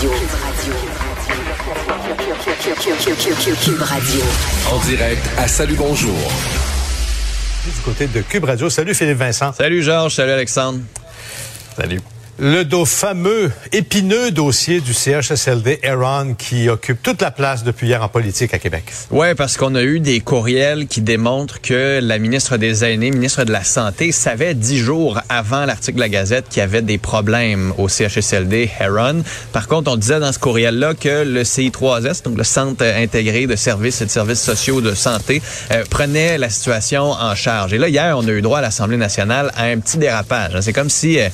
Radio. Cube Radio. En direct à Salut Bonjour. Du côté de Cube Radio. Salut Philippe Vincent. Salut Georges, salut Alexandre. Salut. Le fameux, épineux dossier du CHSLD Aaron qui occupe toute la place depuis hier en politique à Québec. Ouais, parce qu'on a eu des courriels qui démontrent que la ministre des Aînés, ministre de la Santé, savait dix jours avant l'article de la Gazette qu'il y avait des problèmes au CHSLD Aaron. Par contre, on disait dans ce courriel-là que le CI3S, donc le Centre intégré de services et de services sociaux de santé, euh, prenait la situation en charge. Et là, hier, on a eu droit à l'Assemblée nationale à un petit dérapage. C'est comme si euh,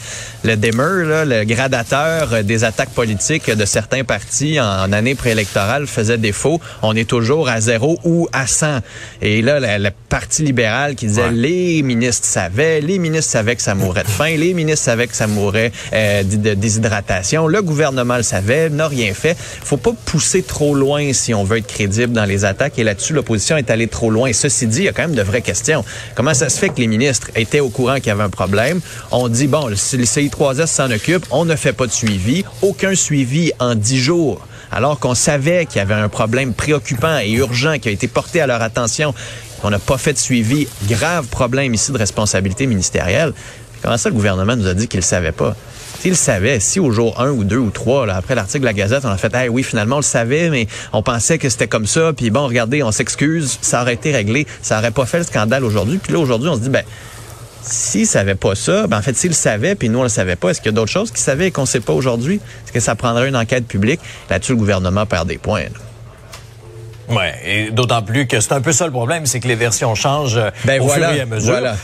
le Le gradateur des attaques politiques de certains partis en, année préélectorale faisait défaut. On est toujours à zéro ou à 100. Et là, le, Parti libéral qui disait les ministres savaient, les ministres savaient que ça mourrait de faim, les ministres savaient que ça mourrait euh, de déshydratation, le gouvernement le savait, n'a rien fait. Faut pas pousser trop loin si on veut être crédible dans les attaques. Et là-dessus, l'opposition est allée trop loin. Ceci dit, il y a quand même de vraies questions. Comment ça se fait que les ministres étaient au courant qu'il y avait un problème? On dit, bon, le CI3S on ne fait pas de suivi, aucun suivi en dix jours, alors qu'on savait qu'il y avait un problème préoccupant et urgent qui a été porté à leur attention. On n'a pas fait de suivi. Grave problème ici de responsabilité ministérielle. Comment ça, le gouvernement nous a dit qu'il ne savait pas? S'il savait, si au jour 1 ou 2 ou 3, après l'article de la Gazette, on a fait, hey, oui, finalement, on le savait, mais on pensait que c'était comme ça, puis bon, regardez, on s'excuse, ça aurait été réglé, ça aurait pas fait le scandale aujourd'hui. Puis là, aujourd'hui, on se dit, ben, s'il savait pas ça, ben en fait, s'il le savait, puis nous, on le savait pas, est-ce qu'il y a d'autres choses qu'il savait et qu'on sait pas aujourd'hui? Est-ce que ça prendrait une enquête publique? Là-dessus, le gouvernement perd des points. Oui, et d'autant plus que c'est un peu ça le problème, c'est que les versions changent ben au voilà, fur et à mesure. Voilà.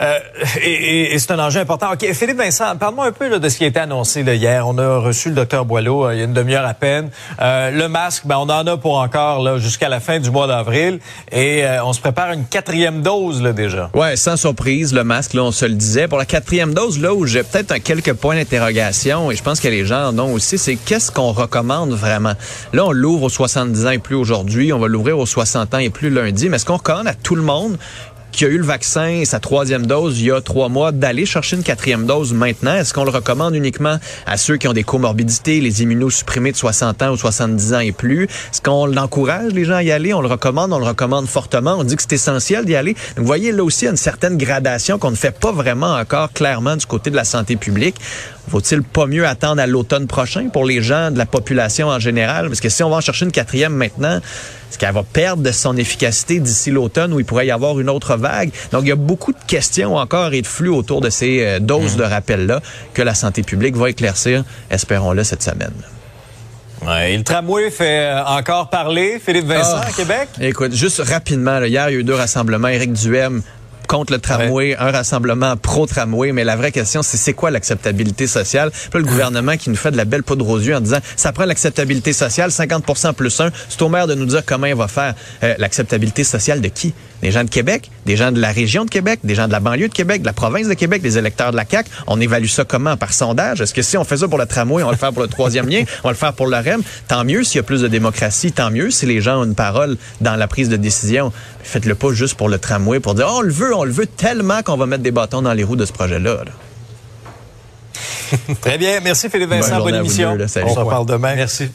Euh, et, et, c'est un enjeu important. OK, Philippe Vincent, parle-moi un peu là, de ce qui a été annoncé là, hier. On a reçu le docteur Boileau euh, il y a une demi-heure à peine. Euh, le masque, ben, on en a pour encore jusqu'à la fin du mois d'avril. Et euh, on se prépare une quatrième dose là, déjà. Ouais, sans surprise, le masque, là, on se le disait. Pour la quatrième dose, là où j'ai peut-être un quelques points d'interrogation, et je pense que les gens en ont aussi, c'est qu'est-ce qu'on recommande vraiment? Là, on l'ouvre aux 70 ans et plus aujourd'hui. On va l'ouvrir aux 60 ans et plus lundi. Mais est-ce qu'on recommande à tout le monde qui a eu le vaccin, sa troisième dose il y a trois mois, d'aller chercher une quatrième dose maintenant? Est-ce qu'on le recommande uniquement à ceux qui ont des comorbidités, les immunosupprimés de 60 ans ou 70 ans et plus? Est-ce qu'on encourage les gens à y aller? On le recommande, on le recommande fortement. On dit que c'est essentiel d'y aller. Vous voyez, là aussi, il y a une certaine gradation qu'on ne fait pas vraiment encore clairement du côté de la santé publique. Vaut-il pas mieux attendre à l'automne prochain pour les gens de la population en général? Parce que si on va en chercher une quatrième maintenant, est-ce qu'elle va perdre de son efficacité d'ici l'automne où il pourrait y avoir une autre vague? Donc, il y a beaucoup de questions encore et de flux autour de ces euh, doses mmh. de rappel-là que la santé publique va éclaircir, espérons-le, cette semaine. Ouais, le tramway fait euh, encore parler, Philippe Vincent, Ah. à Québec? Écoute, juste rapidement, là, hier, il y a eu deux rassemblements. Éric Duhem contre le tramway, un rassemblement pro-tramway, mais la vraie question, c'est c'est quoi l'acceptabilité sociale? Puis le gouvernement qui nous fait de la belle poudre aux yeux en disant, ça prend l'acceptabilité sociale, 50% plus 1. C'est au maire de nous dire comment il va faire. Euh, l'acceptabilité sociale de qui? Des gens de Québec, des gens de la région de Québec, des gens de la banlieue de Québec, de la province de Québec, des électeurs de la CAQ. On évalue ça comment? Par sondage? Est-ce que si on fait ça pour le tramway, on va le faire pour le troisième lien, on va le faire pour le REM? Tant mieux s'il y a plus de démocratie, tant mieux si les gens ont une parole dans la prise de décision. Faites-le pas juste pour le tramway, pour dire, oh, on le veut, on le veut tellement qu'on va mettre des bâtons dans les roues de ce projet-là. là. Très bien. Merci Philippe Vincent. Bonne vous émission. deux, là. Salut. On se reparle demain. Merci.